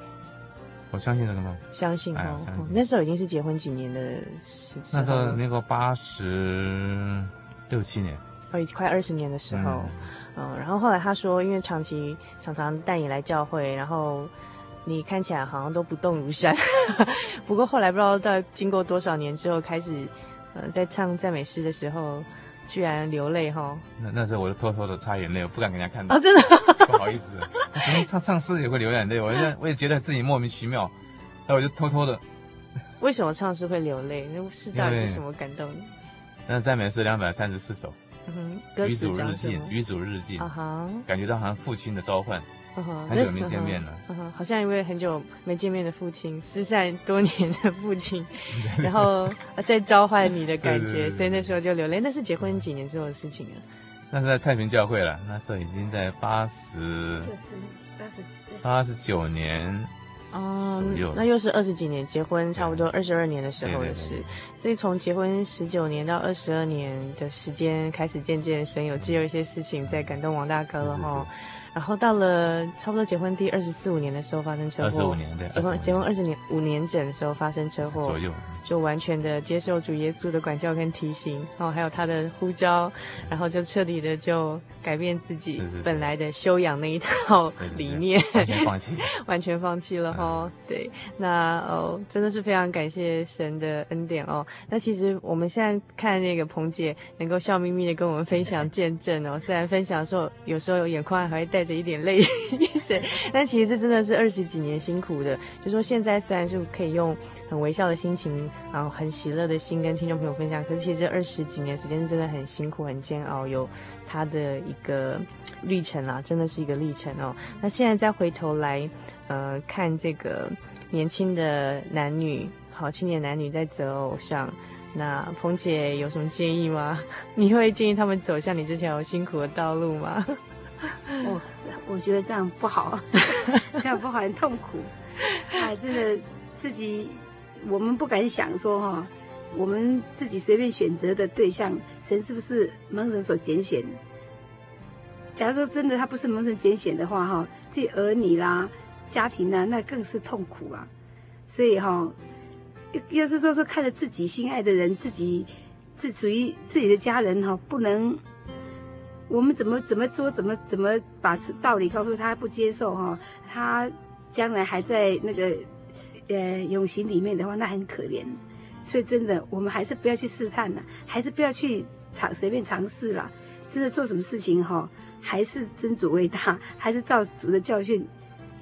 我相信这个吗？相信哦，那时候已经是结婚几年的时，那时候那个八十六七年，哦，快二十年的时候，嗯，然后后来他说，因为长期常常带你来教会，然后你看起来好像都不动如山，不过后来不知道在经过多少年之后，开始呃在唱赞美诗的时候，居然流泪哈。那那时候我就偷偷的擦眼泪，我不敢给人家看到。哦，真的。不好意思，怎么唱唱诗也会流眼泪？我就我也觉得自己莫名其妙，那我就偷偷的。为什么唱诗会流泪？那是到底是什么感动？那赞美诗两百三十四首，嗯哼，与主日记，与主日记，啊哈，感觉到好像父亲的召唤，嗯哼，很久没见面了，嗯哼，好像一位很久没见面的父亲，失散多年的父亲，然后在召唤你的感觉，所以那时候就流泪。那是结婚几年之后的事情了。那是在太平教会了，那时候已经在八十，八十八十九年哦，那又是二十几年，结婚差不多二十二年的时候的事，所以从结婚十九年到二十二年的时间，开始渐渐神有借由一些事情在感动王大哥了哈。然后到了差不多结婚第二十四五年的时候发生车祸，二十五年对，结婚结婚二十年五年整的时候发生车祸左右，就完全的接受主耶稣的管教跟提醒，然后还有他的呼召，然后就彻底的就改变自己本来的修养那一套理念，完全放弃，完全放弃了哈。对，那哦真的是非常感谢神的恩典哦。那其实我们现在看那个彭姐能够笑眯眯的跟我们分享见证哦，虽然分享的时候有时候有眼眶还会带。带着一点泪水，但其实这真的是二十几年辛苦的。就说现在虽然是可以用很微笑的心情，然后很喜乐的心跟听众朋友分享，可是其实这二十几年时间真的很辛苦、很煎熬，有他的一个历程啊，真的是一个历程哦。那现在再回头来，呃，看这个年轻的男女，好青年男女在择偶上，那彭姐有什么建议吗？你会建议他们走向你这条辛苦的道路吗？哦，我觉得这样不好，这样不好，很痛苦。啊，真的自己我们不敢想说哈，我们自己随便选择的对象，神是不是蒙神所拣选？假如说真的他不是蒙神拣选的话哈，自己儿女啦、家庭啦，那更是痛苦啊。所以哈，又又是说说看着自己心爱的人，自己自属于自己的家人哈，不能。我们怎么怎么说，怎么怎么把道理告诉他不接受哈？他将来还在那个呃永刑里面的话，那很可怜。所以真的，我们还是不要去试探了，还是不要去尝随便尝试了。真的做什么事情哈，还是尊主为大，还是照主的教训。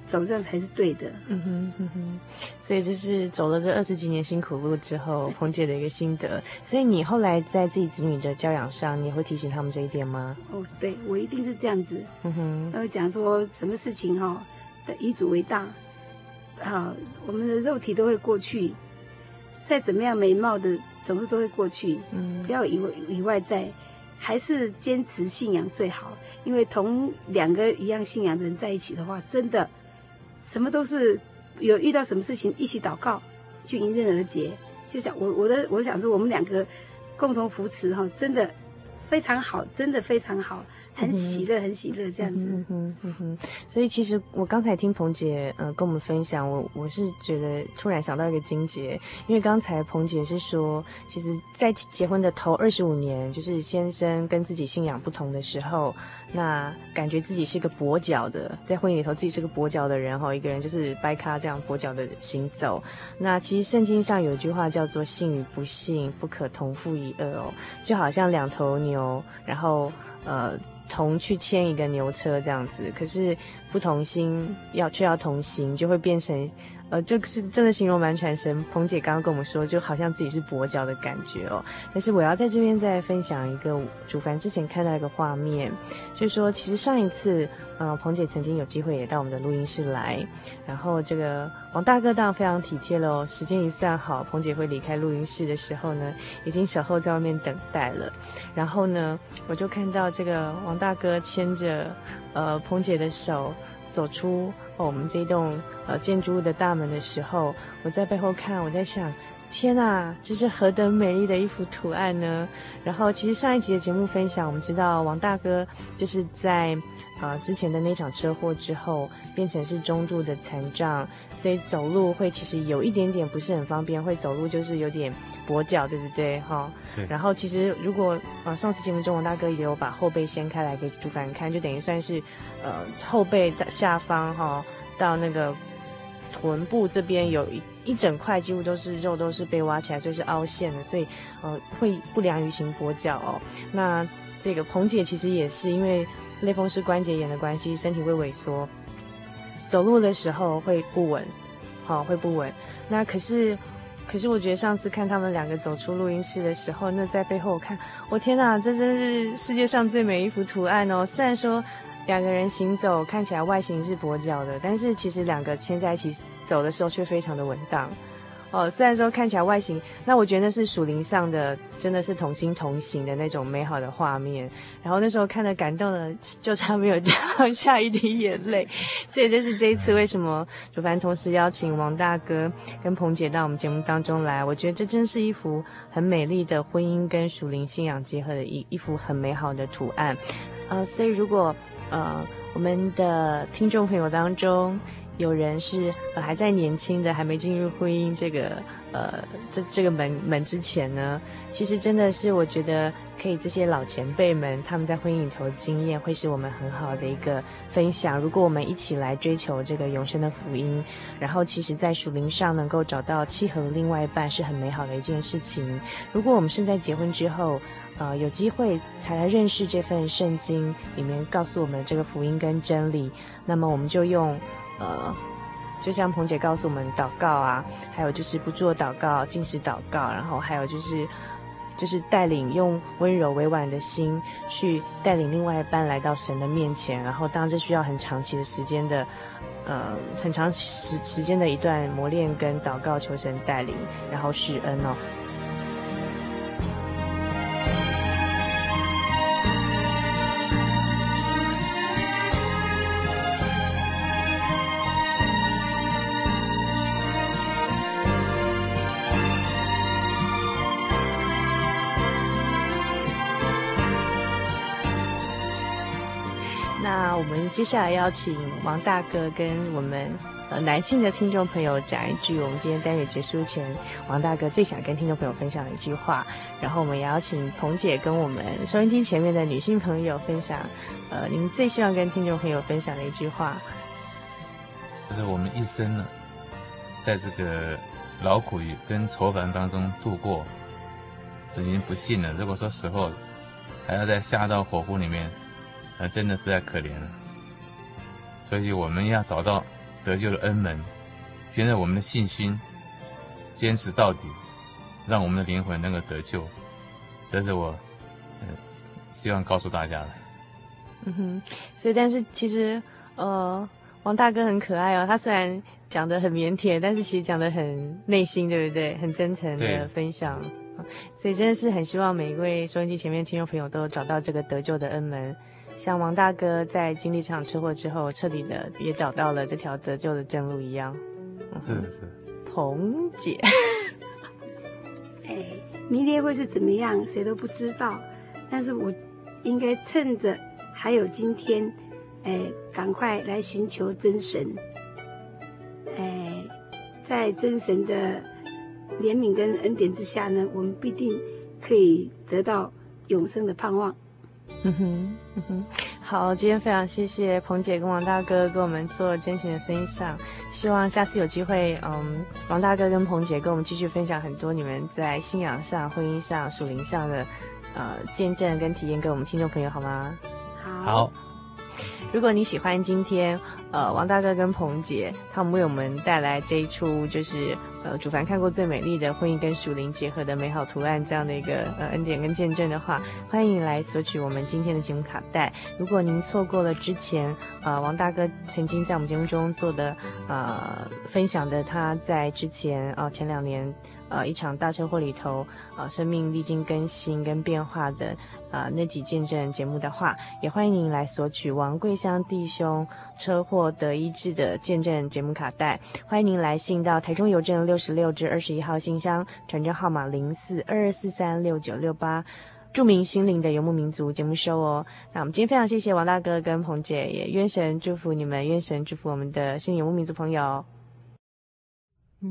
走这样才是对的。嗯哼嗯哼，所以就是走了这二十几年辛苦路之后，彭姐的一个心得。所以你后来在自己子女的教养上，你会提醒他们这一点吗？哦，对，我一定是这样子。嗯哼，然后讲说什么事情哈，以主为大。好，我们的肉体都会过去，再怎么样美貌的，总是都会过去。嗯，不要以以外在，还是坚持信仰最好。因为同两个一样信仰的人在一起的话，真的。什么都是有遇到什么事情一起祷告，就迎刃而解。就想我我的我想说，我们两个共同扶持哈，真的非常好，真的非常好。很喜乐，很喜乐，这样子。嗯哼，嗯哼。所以其实我刚才听彭姐呃跟我们分享，我我是觉得突然想到一个金姐，因为刚才彭姐是说，其实，在结婚的头二十五年，就是先生跟自己信仰不同的时候，那感觉自己是个跛脚的，在婚姻里头自己是个跛脚的人哈，一个人就是掰咖这样跛脚的行走。那其实圣经上有一句话叫做“信与不信不可同父一恶”哦，就好像两头牛，然后呃。同去牵一个牛车这样子，可是不同心要却要同行，就会变成。呃，就是真的形容蛮传神。彭姐刚刚跟我们说，就好像自己是跛脚的感觉哦。但是我要在这边再分享一个主凡之前看到一个画面，就是说，其实上一次，呃，彭姐曾经有机会也到我们的录音室来，然后这个王大哥当然非常体贴了哦。时间一算好，彭姐会离开录音室的时候呢，已经守候在外面等待了。然后呢，我就看到这个王大哥牵着呃彭姐的手走出。我们这栋呃建筑物的大门的时候，我在背后看，我在想，天呐，这是何等美丽的一幅图案呢？然后，其实上一集的节目分享，我们知道王大哥就是在呃之前的那场车祸之后，变成是中度的残障，所以走路会其实有一点点不是很方便，会走路就是有点跛脚，对不对？哈。对。然后，其实如果呃上次节目中王大哥也有把后背掀开来给主凡看，就等于算是呃后背的下方哈。到那个臀部这边有一一整块，几乎都是肉，都是被挖起来，所以是凹陷的，所以呃会不良于行跛脚哦。那这个彭姐其实也是因为类风湿关节炎的关系，身体会萎缩，走路的时候会不稳，好、哦、会不稳。那可是可是我觉得上次看他们两个走出录音室的时候，那在背后我看，我天哪，这真是世界上最美一幅图案哦！虽然说。两个人行走看起来外形是跛脚的，但是其实两个牵在一起走的时候却非常的稳当。哦，虽然说看起来外形，那我觉得那是属灵上的，真的是同心同行的那种美好的画面。然后那时候看得感动的，就差没有掉下一滴眼泪。所以这是这一次为什么主凡同时邀请王大哥跟彭姐到我们节目当中来。我觉得这真是一幅很美丽的婚姻跟属灵信仰结合的一一幅很美好的图案。呃，所以如果呃，我们的听众朋友当中，有人是呃还在年轻的，还没进入婚姻这个呃这这个门门之前呢，其实真的是我觉得可以这些老前辈们他们在婚姻里头经验，会是我们很好的一个分享。如果我们一起来追求这个永生的福音，然后其实在属灵上能够找到契合的另外一半，是很美好的一件事情。如果我们是在结婚之后，呃，有机会才来认识这份圣经里面告诉我们这个福音跟真理，那么我们就用，呃，就像彭姐告诉我们祷告啊，还有就是不做祷告、禁食祷告，然后还有就是，就是带领用温柔委婉的心去带领另外一半来到神的面前，然后当然这需要很长期的时间的，呃，很长时时间的一段磨练跟祷告求神带领，然后施恩哦。接下来邀请王大哥跟我们呃男性的听众朋友讲一句，我们今天单元结束前，王大哥最想跟听众朋友分享的一句话。然后我们也邀请彭姐跟我们收音机前面的女性朋友分享，呃，您最希望跟听众朋友分享的一句话。就是我们一生呢，在这个劳苦与跟愁烦当中度过，已经不幸了。如果说死后还要再下到火湖里面，那真的是太可怜了。所以我们要找到得救的恩门，凭着我们的信心，坚持到底，让我们的灵魂能够得救。这是我，呃，希望告诉大家的。嗯哼，所以但是其实，呃。王大哥很可爱哦，他虽然讲得很腼腆，但是其实讲得很内心，对不对？很真诚的分享，所以真的是很希望每一位收音机前面听众朋友都找到这个得救的恩门，像王大哥在经历这场车祸之后，彻底的也找到了这条得救的正路一样。是是，彭姐，哎，明天会是怎么样，谁都不知道，但是我应该趁着还有今天。哎，赶快来寻求真神！哎，在真神的怜悯跟恩典之下呢，我们必定可以得到永生的盼望。嗯哼，嗯哼，好，今天非常谢谢彭姐跟王大哥跟我们做真情的分享。希望下次有机会，嗯，王大哥跟彭姐跟我们继续分享很多你们在信仰上、婚姻上、属灵上的呃见证跟体验，给我们听众朋友好吗？好。好如果你喜欢今天，呃，王大哥跟彭姐他们为我们带来这一出，就是呃，主凡看过最美丽的婚姻跟属灵结合的美好图案这样的一个呃恩典跟见证的话，欢迎来索取我们今天的节目卡带。如果您错过了之前，呃，王大哥曾经在我们节目中做的呃分享的，他在之前啊、前两年。呃，一场大车祸里头，呃，生命历经更新跟变化的，呃，那几见证节目的话，也欢迎您来索取王贵香弟兄车祸得医治的见证节目卡带。欢迎您来信到台中邮政六十六至二十一号信箱，传真号码零四二二四三六九六八，著名心灵的游牧民族节目收哦。那我们今天非常谢谢王大哥跟彭姐，也愿神祝福你们，愿神祝福我们的心灵游牧民族朋友。愿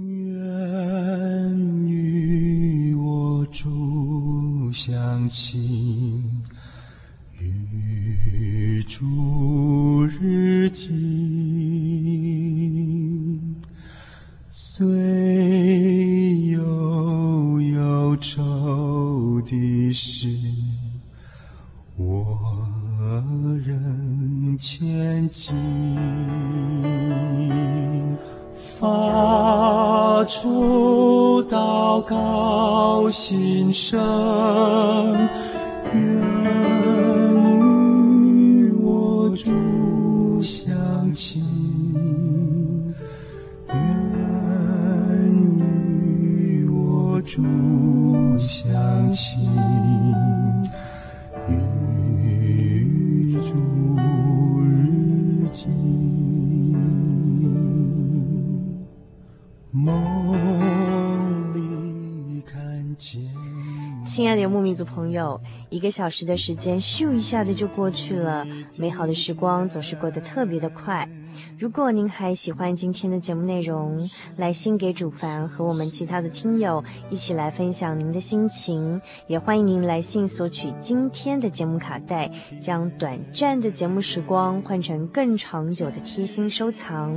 与我主相亲，与主日近，虽有忧愁的事，我仍前进。发出祷告心声，愿与我主相亲，愿与我主相亲。亲爱的游牧民族朋友，一个小时的时间咻一下子就过去了，美好的时光总是过得特别的快。如果您还喜欢今天的节目内容，来信给主凡和我们其他的听友一起来分享您的心情，也欢迎您来信索取今天的节目卡带，将短暂的节目时光换成更长久的贴心收藏。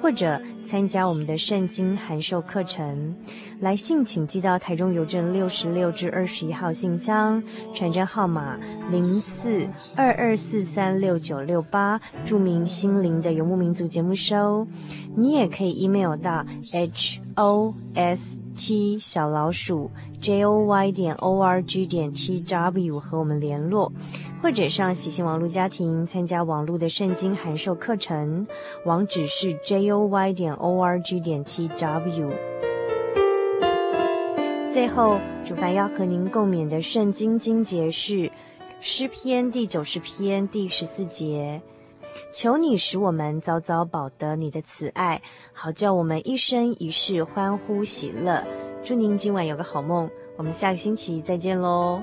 或者参加我们的圣经函授课程，来信请寄到台中邮政六十六至二十一号信箱，传真号码零四二二四三六九六八，著名心灵的游牧民族节目收。你也可以 email 到 h o s t 小老鼠 j o y 点 o r g 点 t w 和我们联络。或者上喜信网络家庭参加网络的圣经函授课程，网址是 joy 点 org 点 tw。最后，主凡要和您共勉的圣经经节是诗篇第九十篇第十四节：求你使我们早早保得你的慈爱，好叫我们一生一世欢呼喜乐。祝您今晚有个好梦，我们下个星期再见喽。